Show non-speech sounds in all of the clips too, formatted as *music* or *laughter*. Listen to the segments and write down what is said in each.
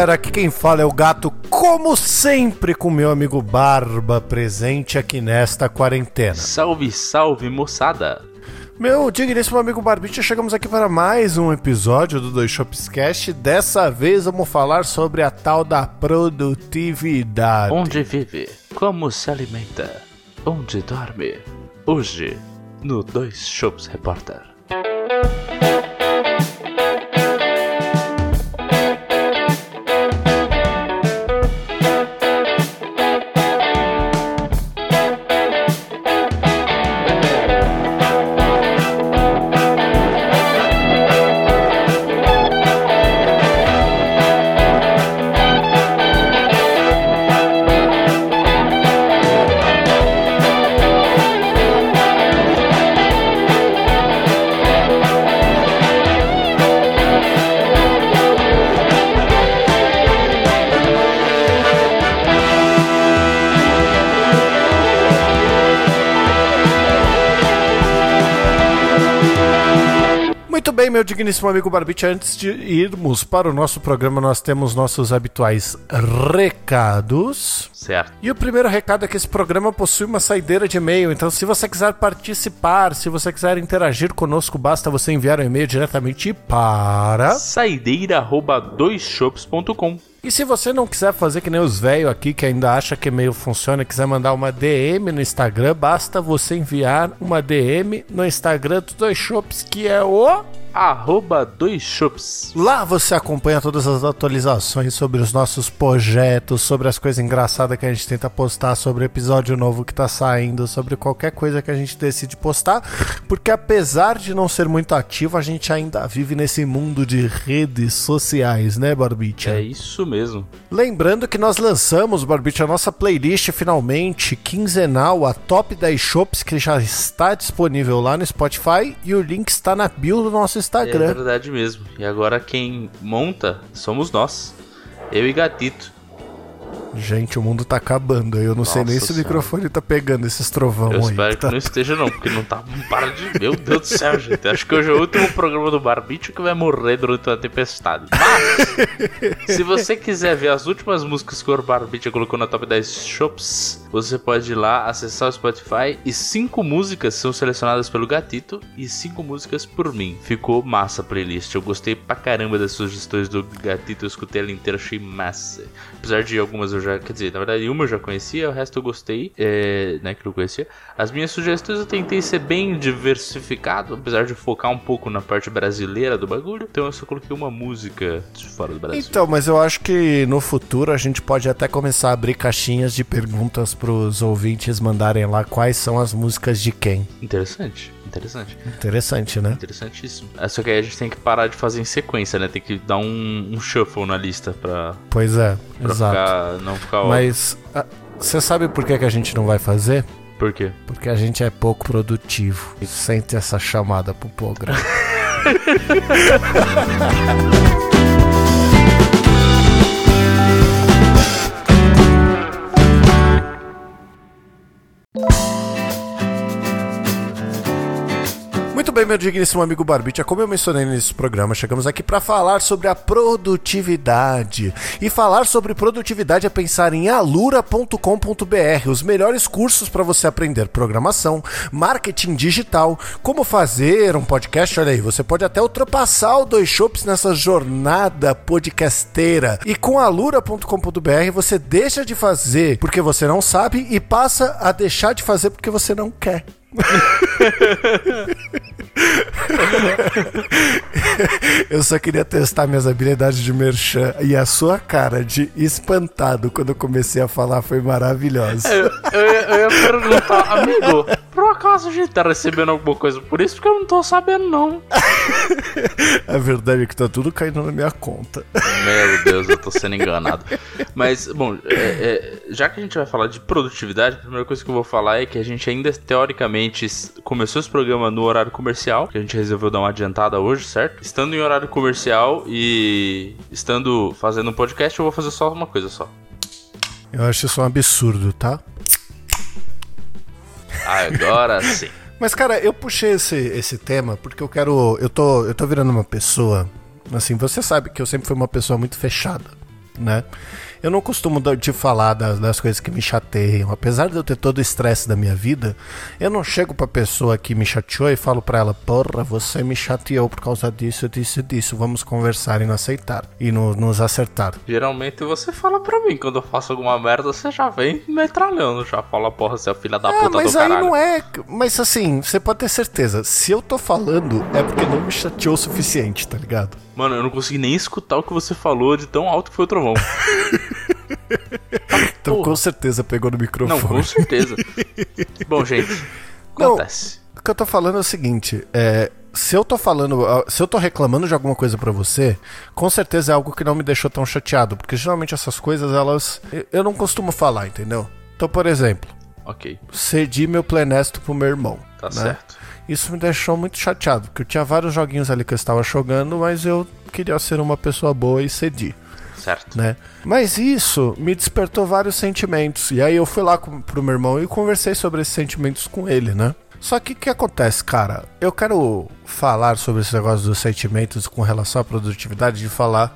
galera, aqui quem fala é o gato, como sempre, com meu amigo Barba presente aqui nesta quarentena. Salve, salve, moçada! Meu digníssimo amigo Barbicha, chegamos aqui para mais um episódio do Dois Shops Cast. Dessa vez vamos falar sobre a tal da produtividade. Onde vive? Como se alimenta? Onde dorme? Hoje, no Dois Shops Repórter. Bem, meu digníssimo amigo Barbite, antes de irmos para o nosso programa, nós temos nossos habituais recados. Certo. E o primeiro recado é que esse programa possui uma saideira de e-mail, então se você quiser participar, se você quiser interagir conosco, basta você enviar um e-mail diretamente para... Saideira@doisshops.com. E se você não quiser fazer que nem os velhos aqui que ainda acha que e-mail funciona, quiser mandar uma DM no Instagram, basta você enviar uma DM no Instagram dos dois shops, que é o Arroba dois shops. Lá você acompanha todas as atualizações sobre os nossos projetos, sobre as coisas engraçadas que a gente tenta postar, sobre o episódio novo que tá saindo, sobre qualquer coisa que a gente decide postar, porque apesar de não ser muito ativo, a gente ainda vive nesse mundo de redes sociais, né, Barbicha? É isso mesmo. Lembrando que nós lançamos, Barbicha, a nossa playlist finalmente quinzenal, a Top 10 Shops, que já está disponível lá no Spotify e o link está na bio do nosso É Instagram. verdade mesmo. E agora quem monta somos nós. Eu e Gatito. Gente, o mundo tá acabando. Eu não sei nem Nossa se o Senhora. microfone tá pegando esses trovão Eu aí. espero que tá? não esteja não, porque não tá. Para de. Meu Deus do céu, gente. Acho que hoje é o último programa do Barbite que vai morrer durante a tempestade. Mas, se você quiser ver as últimas músicas que o Barbite colocou na top 10 shops, você pode ir lá acessar o Spotify e cinco músicas são selecionadas pelo Gatito e cinco músicas por mim. Ficou massa a playlist. Eu gostei pra caramba das sugestões do Gatito, eu escutei ela inteira, achei massa. Apesar de algumas eu já, quer dizer, na verdade uma eu já conhecia, o resto eu gostei, é, né, que eu conhecia. As minhas sugestões eu tentei ser bem diversificado, apesar de focar um pouco na parte brasileira do bagulho. Então eu só coloquei uma música de fora do Brasil. Então, mas eu acho que no futuro a gente pode até começar a abrir caixinhas de perguntas pros ouvintes mandarem lá quais são as músicas de quem. Interessante, interessante. Interessante, né? Interessantíssimo. É, só que aí a gente tem que parar de fazer em sequência, né? Tem que dar um, um shuffle na lista pra, Pois é, pra exato. ficar, não ficar. Mas ah, você sabe por que, que a gente não vai fazer? Por quê? Porque a gente é pouco produtivo. E sente essa chamada pro programa. *laughs* bem, meu digníssimo amigo Barbicha, como eu mencionei nesse programa, chegamos aqui para falar sobre a produtividade. E falar sobre produtividade é pensar em alura.com.br, os melhores cursos para você aprender programação, marketing digital, como fazer um podcast. Olha aí, você pode até ultrapassar o Dois Shops nessa jornada podcasteira. E com alura.com.br você deixa de fazer porque você não sabe e passa a deixar de fazer porque você não quer. *laughs* *laughs* eu só queria testar minhas habilidades de merchan e a sua cara de espantado quando eu comecei a falar foi maravilhosa. Eu, eu, ia- eu ia perguntar, amigo, por acaso a gente tá recebendo alguma coisa por isso? Porque eu não tô sabendo, não. *laughs* A verdade é que tá tudo caindo na minha conta. Meu Deus, eu tô sendo enganado. Mas, bom, é, é, já que a gente vai falar de produtividade, a primeira coisa que eu vou falar é que a gente ainda, teoricamente, começou esse programa no horário comercial, que a gente resolveu dar uma adiantada hoje, certo? Estando em horário comercial e estando fazendo um podcast, eu vou fazer só uma coisa só. Eu acho isso um absurdo, tá? Agora *laughs* sim. Mas, cara, eu puxei esse, esse tema porque eu quero. Eu tô, eu tô virando uma pessoa. Assim, você sabe que eu sempre fui uma pessoa muito fechada. né? Eu não costumo te falar das, das, coisas que me chateiam. Apesar de eu ter todo o estresse da minha vida, eu não chego pra pessoa que me chateou e falo pra ela: Porra, você me chateou por causa disso, disso e disso. Vamos conversar e nos aceitar. E no, nos acertar. Geralmente você fala pra mim, quando eu faço alguma merda, você já vem metralhando. Já fala, porra, você é filha da é, puta mas do aí caralho. não é. Mas assim, você pode ter certeza. Se eu tô falando, é porque não me chateou o suficiente, tá ligado? Mano, eu não consegui nem escutar o que você falou de tão alto que foi o trovão. *laughs* então Porra. com certeza pegou no microfone. Não, com certeza. Bom, gente, Não, acontece. O que eu tô falando é o seguinte, é, se eu tô falando, se eu tô reclamando de alguma coisa pra você, com certeza é algo que não me deixou tão chateado, porque geralmente essas coisas elas eu- eu não costumo falar, entendeu? Então, por exemplo, Ok, cedi meu Plenesto pro meu irmão. tá né? certo. Isso me deixou muito chateado, porque eu tinha vários joguinhos ali que eu estava jogando, mas eu queria ser uma pessoa boa e cedi Certo. né? Mas isso me despertou vários sentimentos. E aí eu fui lá com, pro meu irmão e conversei sobre esses sentimentos com ele, né? Só que o que acontece, cara? Eu quero falar sobre esse negócio dos sentimentos com relação à produtividade, de falar.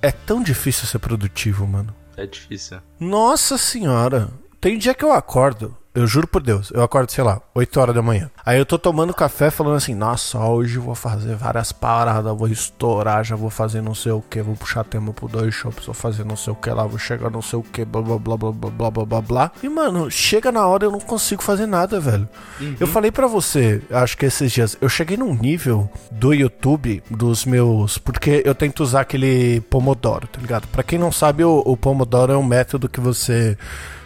É tão difícil ser produtivo, mano. É difícil. Nossa senhora. Tem dia que eu acordo. Eu juro por Deus, eu acordo, sei lá, 8 horas da manhã. Aí eu tô tomando café falando assim, nossa, hoje vou fazer várias paradas, vou estourar, já vou fazer não sei o que, vou puxar tema pro dois shops, vou fazer não sei o que lá, vou chegar não sei o que, blá blá blá blá blá blá blá blá. E mano, chega na hora eu não consigo fazer nada, velho. Eu falei pra você, acho que esses dias, eu cheguei num nível do YouTube dos meus. Porque eu tento usar aquele Pomodoro, tá ligado? Pra quem não sabe, o, o Pomodoro é um método que você,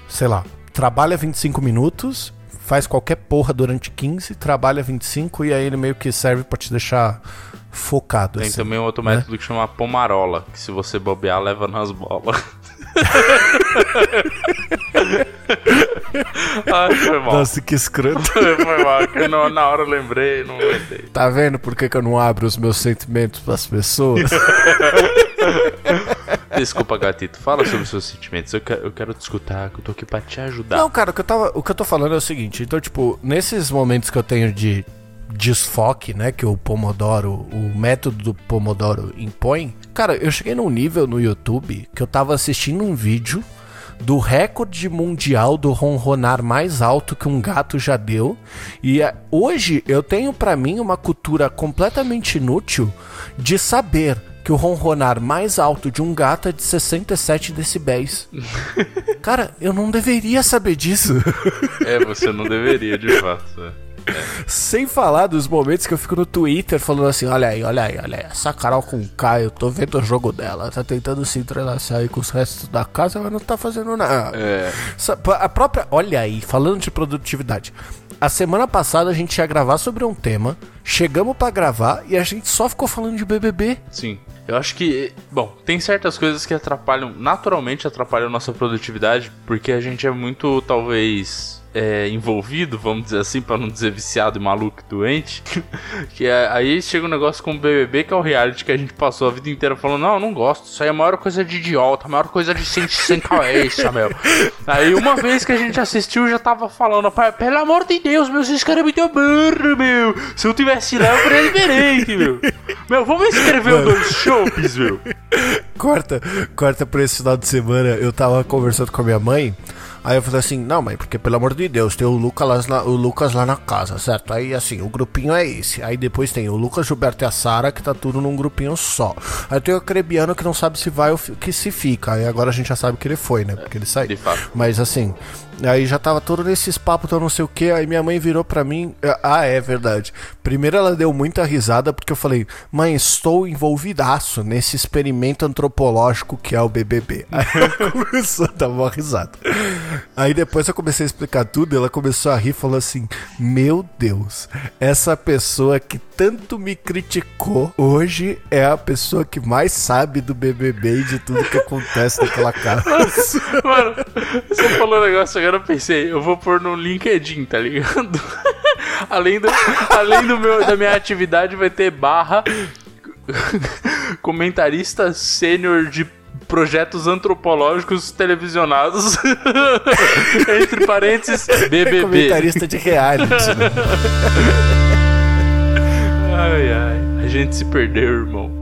sei lá, trabalha 25 minutos, faz qualquer porra durante 15, trabalha 25 e aí ele meio que serve pra te deixar focado. Tem assim. também um outro né? método que chama pomarola, que se você bobear, leva nas bolas. *laughs* Ai, foi mal. Nossa, que escroto. *laughs* foi mal, que não- na hora eu lembrei, não lembrei. Tá vendo por que, que eu não abro os meus sentimentos pras pessoas? *laughs* Desculpa, gatito, fala sobre os seus sentimentos. Eu quero, eu quero te escutar, que eu tô aqui pra te ajudar. Não, cara, o que, eu tava, o que eu tô falando é o seguinte. Então, tipo, nesses momentos que eu tenho de desfoque, né, que o Pomodoro, o método do Pomodoro impõe, cara, eu cheguei num nível no YouTube que eu tava assistindo um vídeo do recorde mundial do ronronar mais alto que um gato já deu. E é, hoje eu tenho pra mim uma cultura completamente inútil de saber que o ronronar mais alto de um gato é de 67 decibéis. *laughs* Cara, eu não deveria saber disso. É, você não deveria, de fato. é. Sem falar dos momentos que eu fico no Twitter falando assim: olha aí, olha aí, olha aí, essa Carol com K, eu tô vendo o jogo dela, tá tentando se entrelaçar aí com os restos da casa, mas não tá fazendo nada. É. A própria. Olha aí, falando de produtividade. A semana passada a gente ia gravar sobre um tema, chegamos pra gravar e a gente só ficou falando de BBB. Sim. Eu acho que, bom, tem certas coisas que atrapalham, naturalmente atrapalham nossa produtividade, porque a gente é muito, talvez, é, envolvido, vamos dizer assim, pra não dizer viciado e maluco e doente. *laughs* que é- aí chega um negócio como o BBB, que é o reality que a gente passou a vida inteira falando: não, não gosto, isso aí é a maior coisa de idiota, a maior coisa de sem, sem cabeça, meu. Aí uma vez que a gente assistiu, já tava falando: "Pai, pelo amor de Deus, meu, esses caras é muito burro, meu. Se eu tivesse lá, eu faria diferente, meu. Meu, vamos escrever o dois chopes, meu. Corta, corta pra esse final de semana. Eu tava conversando com a minha mãe. Aí eu falei assim, não, mãe, porque pelo amor de Deus, tem o Lucas, lá, o Lucas lá na casa, certo? Aí assim, o grupinho é esse. Aí depois tem o Lucas, Gilberto e a Sara, que tá tudo num grupinho só. Aí tem o Crebiano que não sabe se vai ou que se fica. Aí agora a gente já sabe que ele foi, né? Porque ele saiu. De fato. Mas assim, aí já tava todo nesses papos, então não sei o que. Aí minha mãe virou pra mim. Ah, é verdade. Primeiro ela deu muita risada porque eu falei, mãe, estou envolvidaço nesse experimento antropológico que é o BBB. *laughs* Aí ela *laughs* começou a dar uma risada. Aí depois eu comecei a explicar tudo, ela começou a rir e falou assim: Meu Deus, essa pessoa que tanto me criticou hoje é a pessoa que mais sabe do BBB e de tudo que acontece naquela casa. *laughs* Mano, você falou um negócio agora eu pensei, eu vou pôr no LinkedIn, tá ligado? *laughs* além do, além do meu, da minha atividade vai ter barra *laughs* comentarista sênior de projetos antropológicos televisionados *laughs* entre parênteses BBB. Comentarista de reality. né? Ai ai, a gente se perdeu, irmão.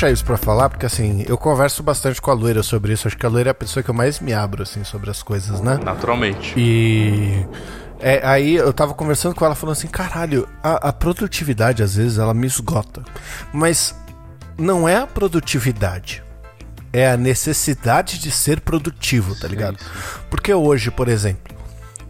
Puxar isso pra falar, porque assim, eu converso bastante com a Loira sobre isso. Acho que a Loira é a pessoa que eu mais me abro, assim, sobre as coisas, né? Naturalmente. E. É, aí eu tava conversando com ela falando assim, caralho, a, a produtividade às vezes ela me esgota. Mas não é a produtividade. É a necessidade de ser produtivo, tá ligado? Porque hoje, por exemplo,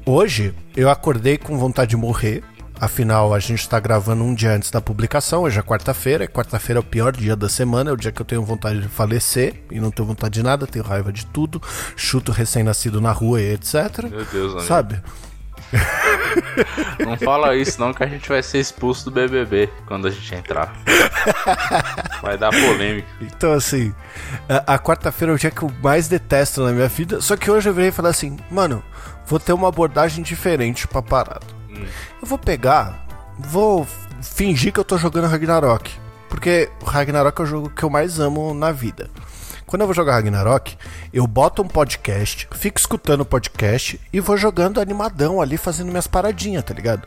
hoje eu acordei com vontade de morrer. Afinal, a gente tá gravando um dia antes da publicação, hoje é quarta-feira. Quarta-feira é o pior dia da semana, é o dia que eu tenho vontade de falecer e não tenho vontade de nada, tenho raiva de tudo, chuto recém-nascido na rua e etc. Meu Deus, amigo. Sabe? Não fala isso não que a gente vai ser expulso do BBB quando a gente entrar. Vai dar polêmica. Então, assim, a, a quarta-feira é o dia que eu mais detesto na minha vida. Só que hoje eu virei e falei assim, mano, vou ter uma abordagem diferente pra parada. Eu vou pegar, vou fingir que eu tô jogando Ragnarok. Porque Ragnarok é o jogo que eu mais amo na vida. Quando eu vou jogar Ragnarok, eu boto um podcast, fico escutando o podcast e vou jogando animadão ali, fazendo minhas paradinhas, tá ligado?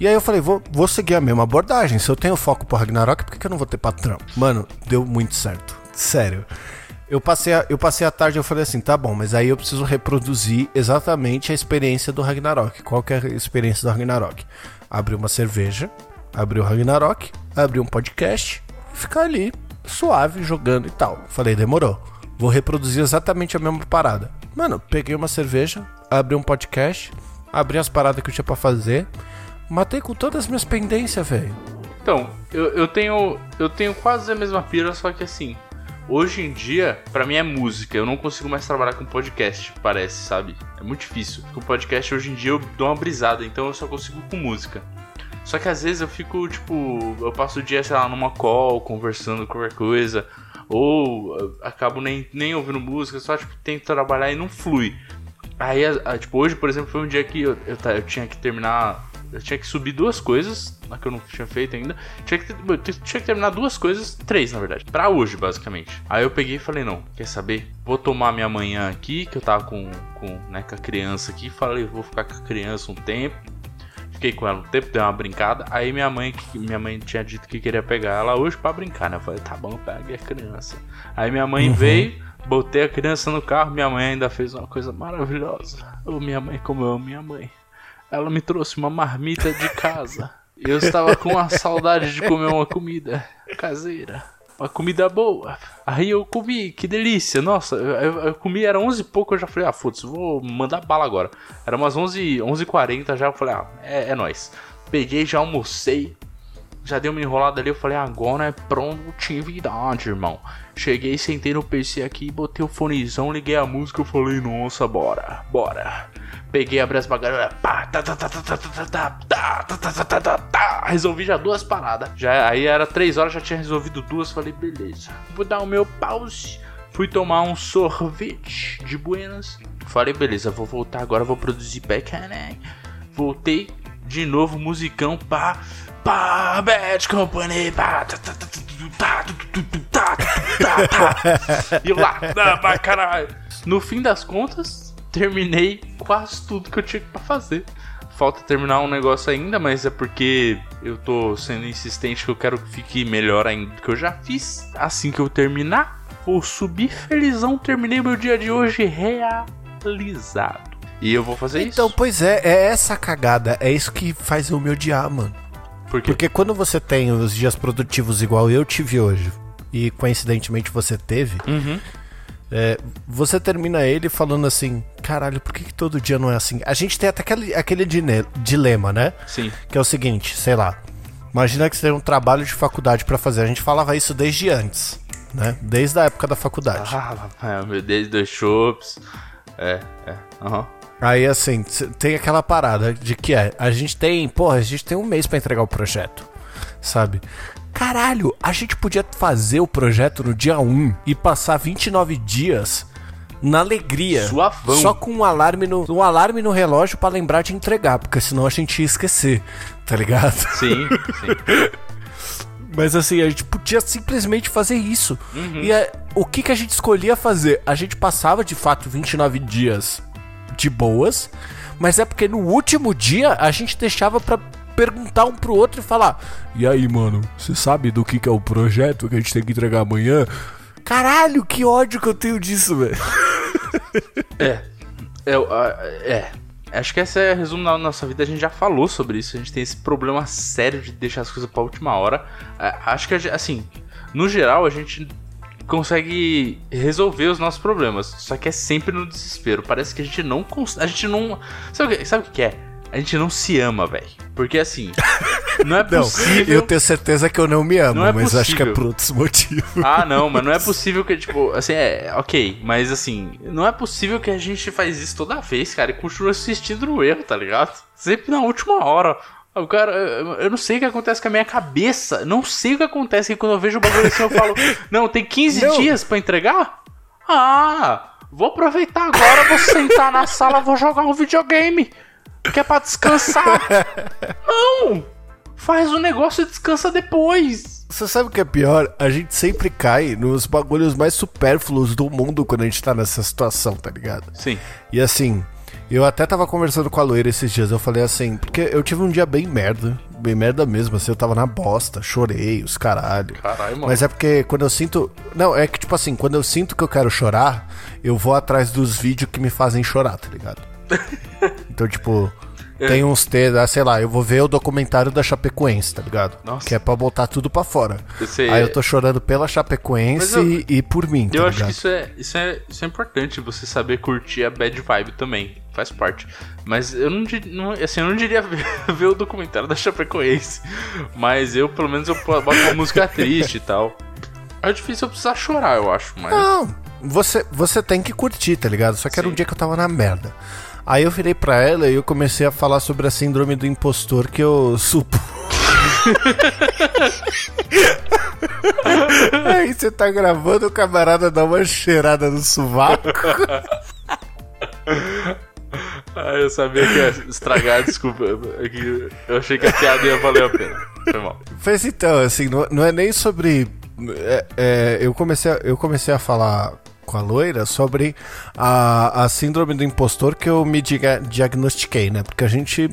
E aí eu falei, vou, vou seguir a mesma abordagem. Se eu tenho foco pro Ragnarok, por que, que eu não vou ter patrão? Mano, deu muito certo. Sério. Eu passei, a, eu passei a tarde eu falei assim, tá bom, mas aí eu preciso reproduzir exatamente a experiência do Ragnarok. Qual que é a experiência do Ragnarok? Abrir uma cerveja, abrir o Ragnarok, abrir um podcast e ficar ali, suave, jogando e tal. Falei, demorou. Vou reproduzir exatamente a mesma parada. Mano, peguei uma cerveja, abri um podcast, abri as paradas que eu tinha pra fazer, matei com todas as minhas pendências, velho. Então, eu, eu tenho eu tenho quase a mesma pira, só que assim, hoje em dia, pra mim é música. Eu não consigo mais trabalhar com podcast, parece, sabe? É muito difícil. Com podcast hoje em dia eu dou uma brisada, então eu só consigo com música. Só que às vezes eu fico, tipo, eu passo o dia, sei lá, numa call, conversando qualquer coisa, ou acabo nem, nem ouvindo música, só, tipo, tento trabalhar e não flui. Aí, a- a- tipo, hoje, por exemplo, foi um dia que eu, eu, eu tinha que terminar. Eu tinha que subir duas coisas, na que eu não tinha feito ainda. Tinha que, tinha que terminar duas coisas, três na verdade, pra hoje, basicamente. Aí eu peguei e falei: não, quer saber? Vou tomar minha manhã aqui, que eu tava com, com, né, com a criança aqui. Falei: vou ficar com a criança um tempo. Fiquei com ela um tempo, dei uma brincada. Aí minha mãe, minha mãe tinha dito que queria pegar ela hoje pra brincar, né? Eu falei, tá bom, pegue a criança. Aí minha mãe veio, botei a criança no carro, minha mãe ainda fez uma coisa maravilhosa. Ô, minha mãe, como eu amo minha mãe. Ela me trouxe uma marmita de casa. Eu estava com a saudade de comer uma comida caseira. Uma comida boa. Aí eu comi, que delícia. Nossa, eu, eu- comi, era 11 e pouco, eu já falei, ah, foda-se, vou mandar bala agora. Era umas 11 11h40 já, eu falei, ah, é, é nóis. Peguei, já almocei. Já dei uma enrolada ali, eu falei, agora é produtividade, irmão. Cheguei, sentei no PC aqui, botei o fonezão, liguei a música, eu falei, nossa, bora, bora. Peguei, abri as bagagens, pá, tá, tá, tá, tá, tá, tá, tá, tá, tá, tá, tá, tá, tá, tá. resolvi já duas paradas. Já, aí era três horas, já tinha resolvido duas, falei, beleza. Vou dar o meu pause. Fui tomar um sorvete de buenas. Falei, beleza, vou voltar agora, vou produzir back né? Voltei de novo, musicão, pá, pá, Bad Company, pá, tá, tá, tá, tá, tá, tá, tá, e lá, tá, caralho. No fim das contas, terminei quase tudo que eu tinha pra fazer. Falta terminar um negócio ainda, mas é porque eu tô sendo insistente que eu quero que fique melhor ainda do que eu já fiz. Assim que eu terminar, vou subir felizão. Terminei meu dia de hoje realizado. E eu vou fazer então, isso. Então, pois é, é essa cagada. É isso que faz eu me odiar, mano. Porque Porque quando você tem os dias produtivos igual eu tive hoje, e coincidentemente você teve, Uhum. é, você termina ele falando assim: caralho, por que, que todo dia não é assim? A gente tem até aquele, aquele dilema, né? Sim. Que é o seguinte, sei lá. Imagina que você tem um trabalho de faculdade pra fazer. A gente falava isso desde antes, né? Desde a época da faculdade. Ah, meu Deus, dois chopps. É, é. Aham. Aí assim, tem aquela parada de que é, a gente tem, porra, a gente tem um mês pra entregar o projeto, sabe? Caralho, a gente podia fazer o projeto no dia 1 e passar 29 dias na alegria. Suavão. Só com um alarme no, um alarme no relógio pra lembrar de entregar, porque senão a gente ia esquecer, tá ligado? Sim, *laughs* sim. Mas assim, a gente podia simplesmente fazer isso. Uhum. E é, o que, que a gente escolhia fazer? A gente passava de fato 29 dias de boas, mas é porque no último dia a gente deixava pra perguntar um pro outro e falar: E aí, mano, você sabe do que, que é o projeto que a gente tem que entregar amanhã? Caralho, que ódio que eu tenho disso, velho. *laughs* É. É, é. Acho que esse é resumo da nossa vida. A gente já falou sobre isso. A gente tem esse problema sério de deixar as coisas pra última hora. É, acho que, assim, no geral, a gente consegue resolver os nossos problemas. Só que é sempre no desespero. Parece que a gente não. A gente não. Sabe o que, sabe o que é? A gente não se ama, velho. Porque assim, *laughs* não é possível. Não, eu tenho certeza que eu não me amo, não é mas possível. acho que é por outros motivos. Ah, não, mas não é *laughs* possível que, tipo, assim, é, ok, mas assim, não é possível que a gente faz isso toda vez, cara, e continua assistindo no erro, tá ligado? Sempre na última hora. O cara, eu não sei o que acontece com a minha cabeça. Não sei o que acontece que quando eu vejo o bagulho assim eu falo: *laughs* Não, tem 15 não. dias para entregar? Ah, vou aproveitar agora, vou sentar na sala, vou jogar um videogame. Que é pra descansar. *laughs* não! Faz o negócio e descansa depois. Você sabe o que é pior? A gente sempre cai nos bagulhos mais supérfluos do mundo quando a gente tá nessa situação, tá ligado? Sim. E assim, eu até tava conversando com a loira esses dias, eu falei assim, porque eu tive um dia bem merda, bem merda mesmo, assim, eu tava na bosta, chorei, os caralho. Caralho, mano. Mas é porque quando eu sinto. Não, é que tipo assim, quando eu sinto que eu quero chorar, eu vou atrás dos vídeos que me fazem chorar, tá ligado? *laughs* então, tipo. É. Tem uns T, ah, sei lá, eu vou ver o documentário da Chapecoense, tá ligado? Nossa. Que é pra botar tudo pra fora. Aí eu tô chorando pela Chapecoense eu, e, e, por mim. Tá eu ligado? acho que isso é, isso, é, isso é importante, você saber curtir a bad vibe também. Faz parte. Mas eu não, não assim, eu não diria ver, *laughs* ver, o documentário da Chapecoense. Mas eu, pelo menos, eu boto uma música triste e tal. É difícil eu precisar chorar, eu acho, mas. Não, você, você tem que curtir, tá ligado? Só que Sim. era um dia que eu tava na merda. Aí eu virei pra ela e eu comecei a falar sobre a síndrome do impostor que eu supo. *laughs* Aí você tá gravando, o camarada dá uma cheirada no sovaco. *laughs* Ah, eu sabia que ia estragar, desculpa. É eu achei que a piada ia valer a pena. Foi mal. Mas então, assim, não, não é nem sobre. É, é, eu, comecei a, eu comecei a falar com a loira sobre a, a síndrome do impostor que eu me diga, diagnostiquei, né? Porque a gente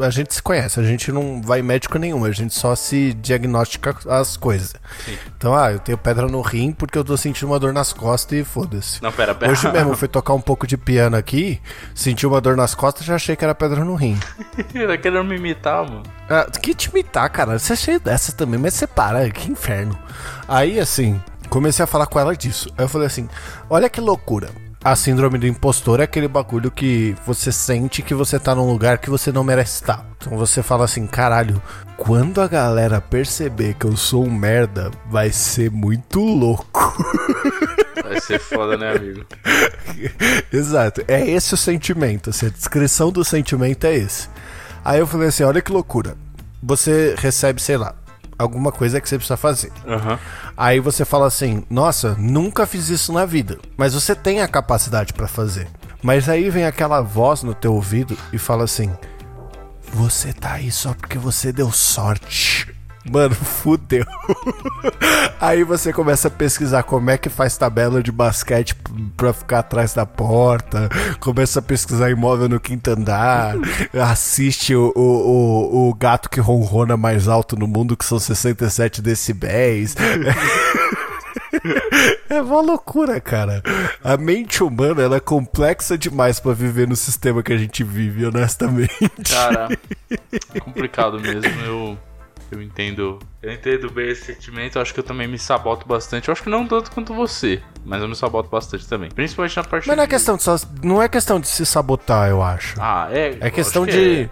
a gente se conhece, a gente não vai médico nenhum, a gente só se diagnostica as coisas. Sim. Então, ah, eu tenho pedra no rim porque eu tô sentindo uma dor nas costas e foda-se. Não, pera, pera. Hoje mesmo eu fui tocar um pouco de piano aqui, senti uma dor nas costas já achei que era pedra no rim. *laughs* tá querendo me imitar, mano. Ah, que te imitar, cara? Você é cheio dessa também, mas você para, que inferno. Aí, assim, comecei a falar com ela disso. Aí eu falei assim: olha que loucura. A síndrome do impostor é aquele bagulho que você sente que você tá num lugar que você não merece estar. Então você fala assim, caralho, quando a galera perceber que eu sou um merda, vai ser muito louco. *laughs* Vai ser foda, né, amigo? *laughs* Exato, é esse o sentimento. Assim, a descrição do sentimento é esse. Aí eu falei assim: olha que loucura. Você recebe, sei lá, alguma coisa que você precisa fazer. Uhum. Aí você fala assim: Nossa, nunca fiz isso na vida. Mas você tem a capacidade para fazer. Mas aí vem aquela voz no teu ouvido e fala assim: Você tá aí só porque você deu sorte. Mano, fudeu. *laughs* Aí você começa a pesquisar como é que faz tabela de basquete pra ficar atrás da porta. Começa a pesquisar imóvel no quinto andar. *laughs* Assiste o, o, o, o gato que ronrona mais alto no mundo, que são 67 decibéis. *laughs* É uma loucura, cara. A mente humana ela é complexa demais para viver no sistema que a gente vive, honestamente. Cara, é complicado mesmo. Eu eu entendo. Eu entendo bem esse sentimento. Eu acho que eu também me saboto bastante. Eu acho que não tanto quanto você, mas eu me saboto bastante também. Principalmente na parte. Mas não é questão de, não é questão de se sabotar, eu acho. Ah, é. É questão de. É.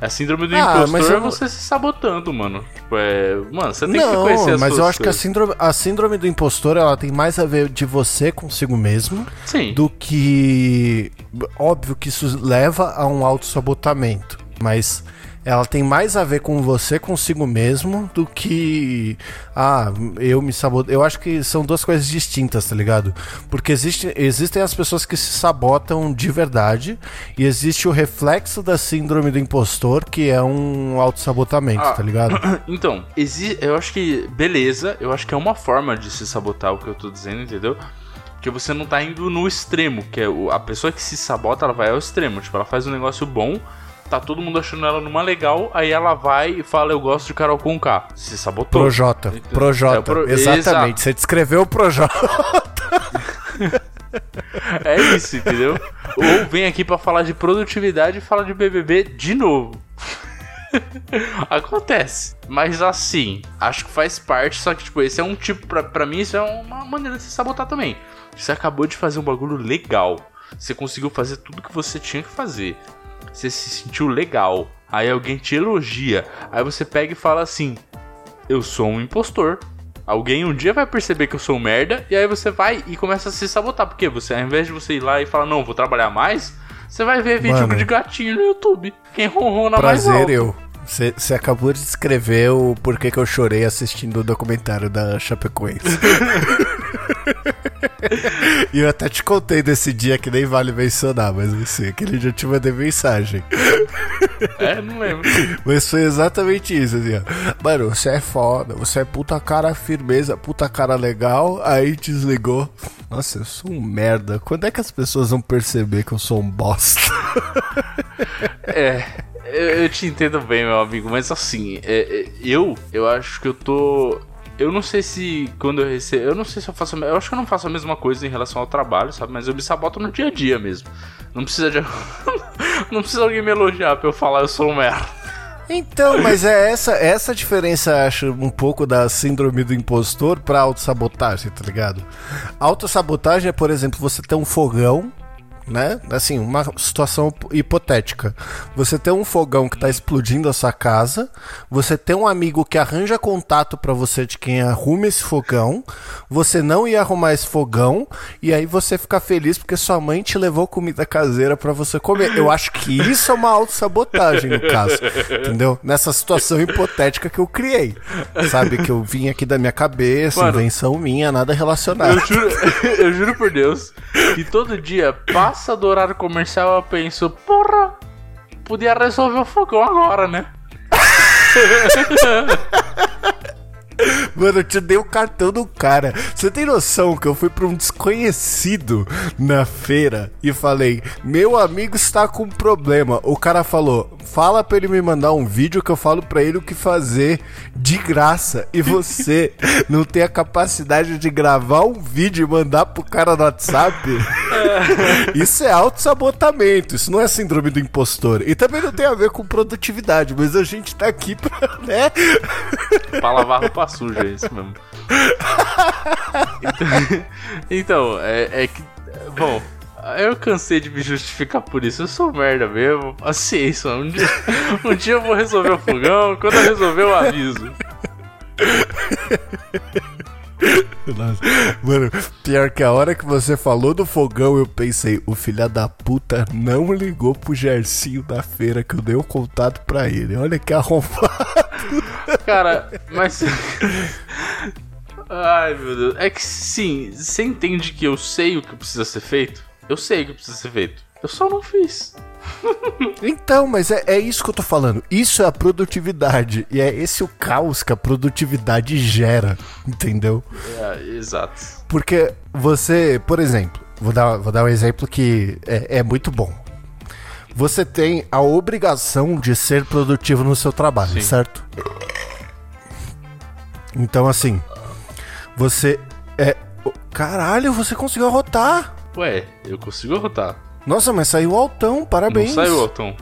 a síndrome do ah, impostor mas eu... é você se sabotando, mano. Tipo, é... Mano, você tem não, que conhecer as mas eu acho coisas. que a síndrome, a síndrome do impostor, ela tem mais a ver de você consigo mesmo Sim. do que... Óbvio que isso leva a um auto-sabotamento, mas ela tem mais a ver com você consigo mesmo do que ah, eu me saboto. Eu acho que são duas coisas distintas, tá ligado? Porque existe, existem as pessoas que se sabotam de verdade e existe o reflexo da síndrome do impostor, que é um autossabotamento, ah, tá ligado? *coughs* Então, eu acho que beleza, eu acho que é uma forma de se sabotar o que eu tô dizendo, entendeu? que você não tá indo no extremo, que é a pessoa que se sabota, ela vai ao extremo, tipo, ela faz um negócio bom, tá todo mundo achando ela numa legal, aí ela vai e fala, eu gosto de Carol Conká. Se sabotou. Projota. Projota. É, pro- Exatamente. Exato. Você descreveu o Projota. *laughs* É isso, entendeu? Ou vem aqui pra falar de produtividade e fala de BBB de novo. *laughs* Acontece. Mas assim, acho que faz parte, só que tipo, esse é um tipo, pra, pra mim, isso é uma maneira de se sabotar também. Você acabou de fazer um bagulho legal. Você conseguiu fazer tudo que você tinha que fazer. Você se sentiu legal. Aí alguém te elogia. Aí você pega e fala assim: Eu sou um impostor. Alguém um dia vai perceber que eu sou um merda. E aí você vai e começa a se sabotar. Porque você, ao invés de você ir lá e falar, não, vou trabalhar mais. Você vai ver vídeo Mano. de gatinho no YouTube. Quem ronrona mais Prazer, alto. eu. Você acabou de descrever o porquê que eu chorei assistindo o documentário da Chapecoense. *laughs* *laughs* e eu até te contei desse dia que nem vale mencionar, mas assim, aquele dia eu te mandei mensagem. É, não lembro. Mas foi exatamente isso, assim, ó. Mano, você é foda, você é puta cara firmeza, puta cara legal, aí desligou. Nossa, eu sou um merda. Quando é que as pessoas vão perceber que eu sou um bosta? É, eu, eu te entendo bem, meu amigo, mas assim, é, é, eu, eu acho que eu tô. Eu não sei se quando eu recebo. Eu não sei se eu faço. Eu acho que eu não faço a mesma coisa em relação ao trabalho, sabe? Mas eu me saboto no dia a dia mesmo. Não precisa de. *laughs* não precisa alguém me elogiar pra eu falar eu sou um merda. Então, mas é essa, essa diferença, acho, um pouco da síndrome do impostor pra autossabotagem, tá ligado? Autossabotagem é, por exemplo, você ter um fogão, né? Assim, uma situação hipotética. Você tem um fogão que tá explodindo a sua casa, você tem um amigo que arranja contato pra você de quem arruma esse fogão, você não ia arrumar esse fogão, e aí você fica feliz porque sua mãe te levou comida caseira pra você comer. Eu acho que isso é uma autossabotagem, no caso. Entendeu? Nessa situação hipotética que eu criei. Sabe? Que eu vim aqui da minha cabeça, invenção minha, nada relacionado. Eu juro, *laughs* eu juro por Deus que todo dia passa do horário comercial eu penso, porra, podia resolver o fogão agora, né? *laughs* Mano, eu te dei o cartão do cara. Você tem noção que eu fui pra um desconhecido na feira e falei: Meu amigo está com problema. O cara falou: Fala pra ele me mandar um vídeo que eu falo pra ele o que fazer de graça. E você *laughs* não tem a capacidade de gravar um vídeo e mandar pro cara no WhatsApp? *laughs* Isso é autossabotamento. Isso não é síndrome do impostor. E também não tem a ver com produtividade, mas a gente tá aqui pra, né? *laughs* Pra lavar roupa suja, é isso mesmo. *laughs* Então, é, é que. Bom, eu cansei de me justificar por isso. Eu sou merda mesmo. Paciência, um dia, *laughs* um dia eu vou resolver o fogão. Quando eu resolver, eu aviso. Nossa. Mano, pior que a hora que você falou do fogão, eu pensei, o filho da puta não ligou pro Gercinho da feira que eu dei o contato pra ele. Olha que arrombado. Cara, mas. Ai, meu Deus. É que sim, você entende que eu sei o que precisa ser feito? Eu sei o que precisa ser feito. Eu só não fiz. Então, mas é, é isso que eu tô falando. Isso é a produtividade. E é esse o caos que a produtividade gera. Entendeu? É, exato. Porque você, por exemplo, vou dar, vou dar um exemplo que é, é muito bom. Você tem a obrigação de ser produtivo no seu trabalho, Sim. certo? Então, assim, você é. Caralho, você conseguiu arrotar! Ué, eu consigo arrotar. Nossa, mas saiu altão, parabéns. Não saiu, Alton.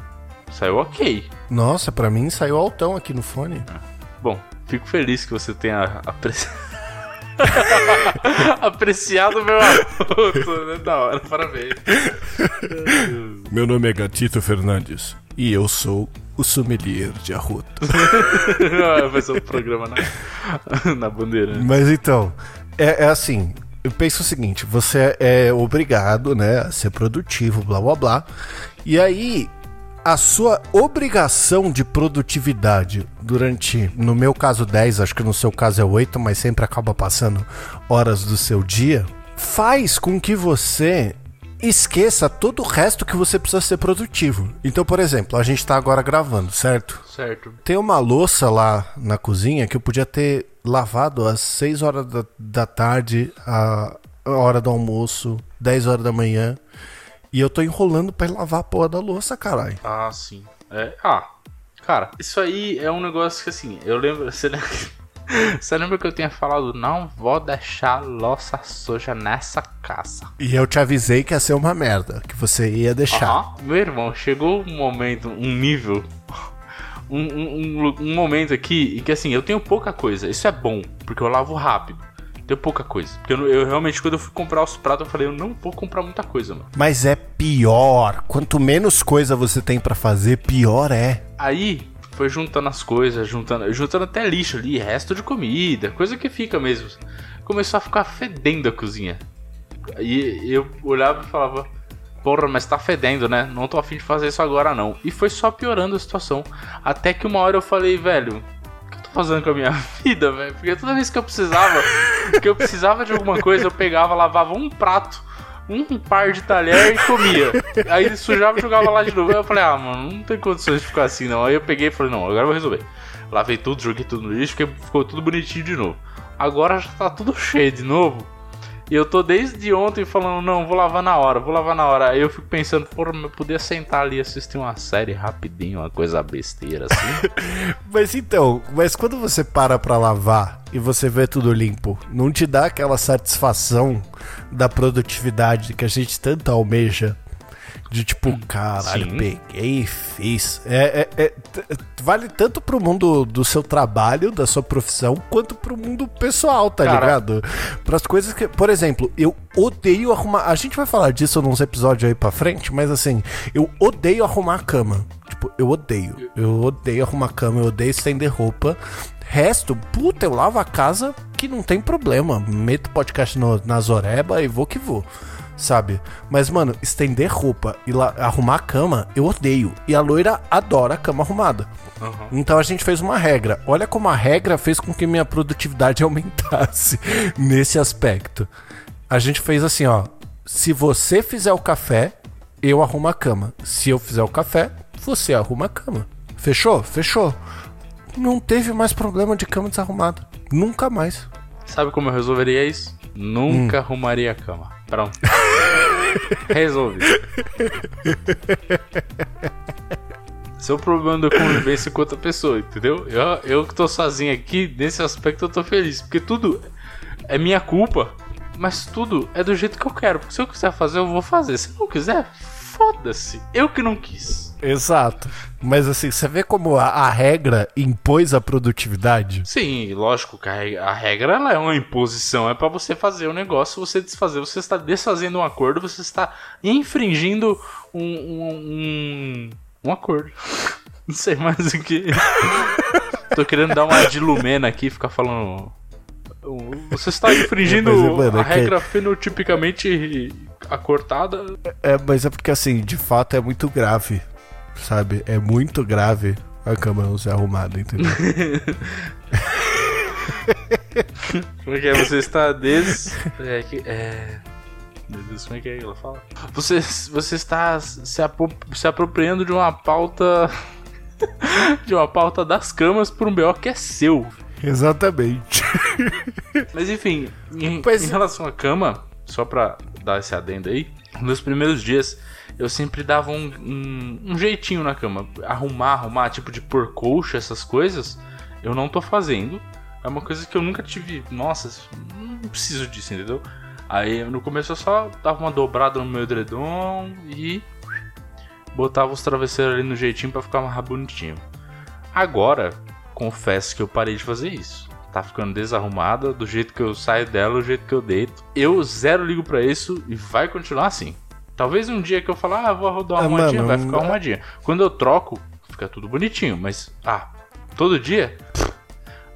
Saiu ok. Nossa, pra mim saiu altão aqui no fone. Bom, fico feliz que você tenha apreci... *laughs* *laughs* apreciado meu arroto, né? Da hora, parabéns. Meu nome é Gatito Fernandes e eu sou o sommelier de arroto. *laughs* Vai ser um programa na, *laughs* na bandeira. Mas então, é, é assim, eu penso o seguinte, você é obrigado, né, a ser produtivo, blá blá blá. E aí, a sua obrigação de produtividade durante, no meu caso 10, acho que no seu caso é 8, mas sempre acaba passando horas do seu dia, faz com que você esqueça todo o resto que você precisa ser produtivo. Então, por exemplo, a gente tá agora gravando, certo? Certo. Tem uma louça lá na cozinha que eu podia ter lavado às 6 horas da, da tarde, a a hora do almoço, 10 horas da manhã. E eu tô enrolando pra ir lavar a porra da louça, caralho. Ah, sim. É, ah, cara, isso aí é um negócio que assim, eu lembro. *laughs* Você lembra, você lembra que eu tinha falado, não vou deixar louça suja nessa casa? E eu te avisei que ia ser uma merda, que você ia deixar. Meu irmão, chegou um momento, um nível. Um, um, um- um momento aqui em que assim, eu tenho pouca coisa. Isso é bom, porque eu lavo rápido. Tenho pouca coisa. Porque eu, eu realmente, quando eu fui comprar os pratos, eu falei, eu não vou comprar muita coisa, mano. Mas é pior. Quanto menos coisa você tem pra fazer, pior é. Aí foi juntando as coisas, juntando, juntando até lixo ali, resto de comida, coisa que fica mesmo. Começou a ficar fedendo a cozinha. Aí eu olhava e falava, porra, mas tá fedendo, né? Não tô afim de fazer isso agora não. E foi só piorando a situação. Até que uma hora eu falei, velho, fazendo com a minha *laughs* vida, velho? Porque toda vez que eu precisava, que eu precisava de alguma coisa, eu pegava, lavava um prato. Um par de talher e comia. Aí ele sujava e jogava lá de novo. Aí eu falei, ah, mano, não tem condições de ficar assim não. Aí eu peguei e falei, não, agora eu vou resolver. Lavei tudo, joguei tudo no lixo, ficou tudo bonitinho de novo. Agora já tá tudo cheio de novo. E eu tô desde ontem falando, não, vou lavar na hora, vou lavar na hora. Aí eu fico pensando, porra, eu podia sentar ali e assistir uma série rapidinho, uma coisa besteira assim. *laughs* Mas então, mas quando você para pra lavar e você vê tudo limpo, não te dá aquela satisfação da produtividade que a gente tanto almeja? De tipo, caralho, Sim. peguei e fiz. É, é- é- vale tanto pro mundo do seu trabalho, da sua profissão, quanto pro mundo pessoal, tá Cara. ligado? Pras coisas que. Por exemplo, eu odeio arrumar. A gente vai falar disso nos episódios aí pra frente, mas assim, eu odeio arrumar a cama. Tipo, eu odeio. Eu odeio arrumar a cama, eu odeio estender roupa. Resto, puta, eu lavo a casa que não tem problema. Meto podcast no, na zoreba e vou que vou. Sabe? Mas, mano, estender roupa e la- arrumar a cama, eu odeio. E a loira adora a cama arrumada. Uhum. Então a gente fez uma regra. Olha como a regra fez com que minha produtividade *laughs* aumentasse nesse aspecto. A gente fez assim, ó. Se você fizer o café, eu arrumo a cama. Se eu fizer o café, você arruma a cama. Fechou? Fechou. Não teve mais problema de cama desarrumada. Nunca mais. Sabe como eu resolveria isso? Nunca arrumaria a cama. Pronto. *laughs* Resolvi. Seu problema da convivência com outra pessoa, entendeu? Eu, eu que tô sozinho aqui, nesse aspecto eu tô feliz. Porque tudo é minha culpa, mas tudo é do jeito que eu quero. Porque se eu quiser fazer, eu vou fazer. Se não quiser, foda-se. Eu que não quis. Exato. Mas assim, você vê como a, a regra impôs a produtividade? Sim, lógico que a regra, ela é uma imposição, é pra você fazer o negócio, você desfazer, você está desfazendo um acordo, você está infringindo um, um, um, um acordo. *laughs* Não sei mais o que. *laughs* Tô querendo dar uma de Lumena aqui, ficar falando. Você está infringindo Mas, mano, a é que- regra fenotipicamente acortada. É, mas é porque assim, de fato é muito grave, sabe? É muito grave a cama não ser arrumada, entendeu? *laughs* Como é que é? Você está des. É, que- é... Meu Deus, como é que é que ela fala? Você, você está se, apro- se apropriando de uma pauta. *laughs* de uma pauta das camas por um BO que é seu. Exatamente. *laughs* Mas enfim, em, Pois- em relação à cama, só pra dar esse adendo aí, nos primeiros dias eu sempre dava um, um, um jeitinho na cama. Arrumar, arrumar, tipo de pôr colcha, essas coisas, eu não tô fazendo. É uma coisa que eu nunca tive. Nossa, não preciso disso, entendeu? Aí no começo eu só dava uma dobrada no meu edredom e botava os travesseiros ali no jeitinho pra ficar mais bonitinho. Agora, confesso que eu parei de fazer isso. Tá ficando desarrumada, do jeito que eu saio dela, do jeito que eu deito. Eu zero ligo pra isso e vai continuar assim. Talvez um dia que eu falar, ah, vou dar uma Ah, arrumadinha, mano, vai ficar é- arrumadinha. Quando eu troco, fica tudo bonitinho, mas, ah, todo dia?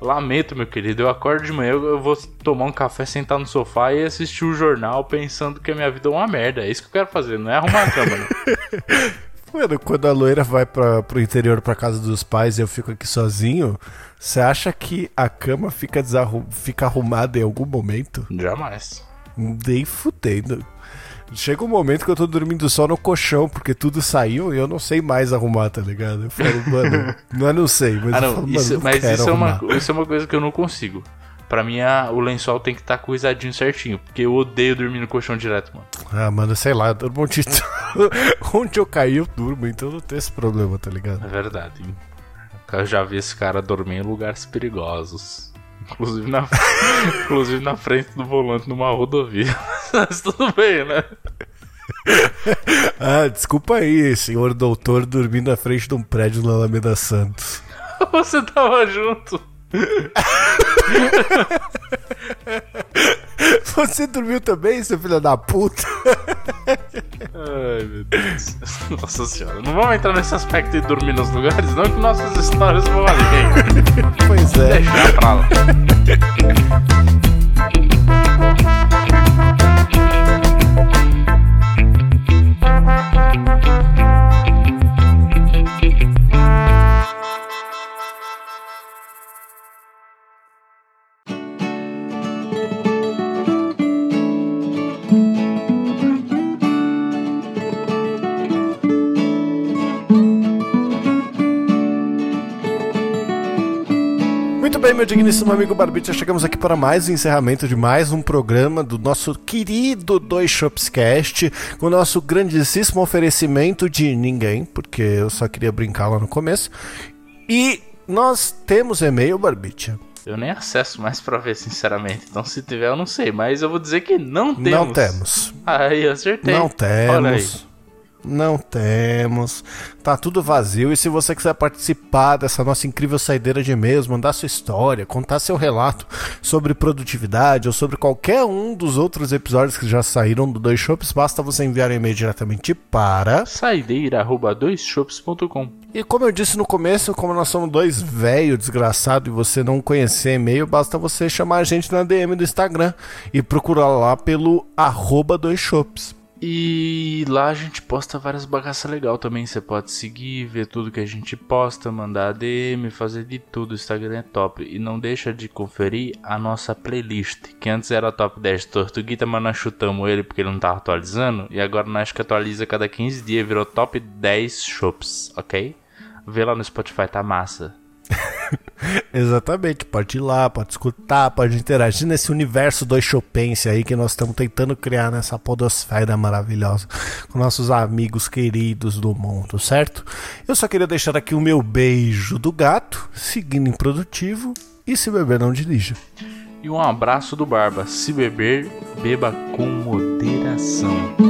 Lamento, meu querido. Eu acordo de manhã, eu vou tomar um café, sentar no sofá e assistir o jornal pensando que a minha vida é uma merda. É isso que eu quero fazer, não é arrumar a cama? *laughs* Mano, quando a loira vai pra, pro interior pra casa dos pais e eu fico aqui sozinho, você acha que a cama fica, desarru fica arrumada em algum momento? Jamais. Nem fudendo. Chega um momento que eu tô dormindo só no colchão, porque tudo saiu e eu não sei mais arrumar, tá ligado? Eu falo, mano, *laughs* não é não sei, mas Ah, eu não, falo, isso, mano, não mas quero isso é, uma, arrumar. isso é uma coisa que eu não consigo. Pra mim, a, o lençol tem que estar tá coisadinho certinho. Porque eu odeio dormir no colchão direto, mano. Ah, mano, sei lá, eu durmo onde, *laughs* onde eu caí, eu durmo, então não tem esse problema, tá ligado? É verdade. Eu já vi esse cara dormir em lugares perigosos. Inclusive na, *laughs* inclusive na frente do volante numa rodovia. Mas tudo bem, né? *laughs* ah, desculpa aí, senhor doutor dormindo na frente de um prédio na Alameda Santos. *laughs* Você tava junto. *laughs* Você dormiu também, seu filho da puta? Ai, meu Deus. Nossa senhora. Não vamos entrar nesse aspecto de dormir nos lugares, não, que nossas histórias vão além. Pois é. Deixa pra lá. Bem, meu digníssimo amigo Barbicha, chegamos aqui para mais um encerramento de mais um programa do nosso querido Dois Shopscast, com o nosso grandíssimo oferecimento de ninguém, porque eu só queria brincar lá no começo. E nós temos e-mail, Barbicha. Eu nem acesso mais pra ver, sinceramente. Então, se tiver, eu não sei. Mas eu vou dizer que não temos. Não temos. Aí, acertei. Não temos. Não temos. Tá tudo vazio. E se você quiser participar dessa nossa incrível saideira de e-mails, mandar sua história, contar seu relato sobre produtividade ou sobre qualquer um dos outros episódios que já saíram do Dois Shops, basta você enviar um e-mail diretamente para saideira@doisshops.com. E como eu disse no começo, como nós somos dois velho desgraçado e você não conhecer e-mail, basta você chamar a gente na DM do Instagram e procurar lá pelo arroba dois shops. E lá a gente posta várias bagaças legal também. Você pode seguir, ver tudo que a gente posta, mandar DM, fazer de tudo. O Instagram é top. E não deixa de conferir a nossa playlist, que antes era top 10 Tortuguita, mas nós chutamos ele porque ele não tava atualizando. E agora nós que atualiza cada 15 dias, virou top 10 shops, ok? Vê lá no Spotify, tá massa. *laughs* *laughs* Exatamente, pode ir lá, pode escutar, pode interagir nesse universo do Chopense aí que nós estamos tentando criar nessa podosfera maravilhosa com nossos amigos queridos do mundo, certo? Eu só queria deixar aqui o meu beijo do gato, seguindo improdutivo e se beber não dirija. E um abraço do Barba, se beber, beba com moderação.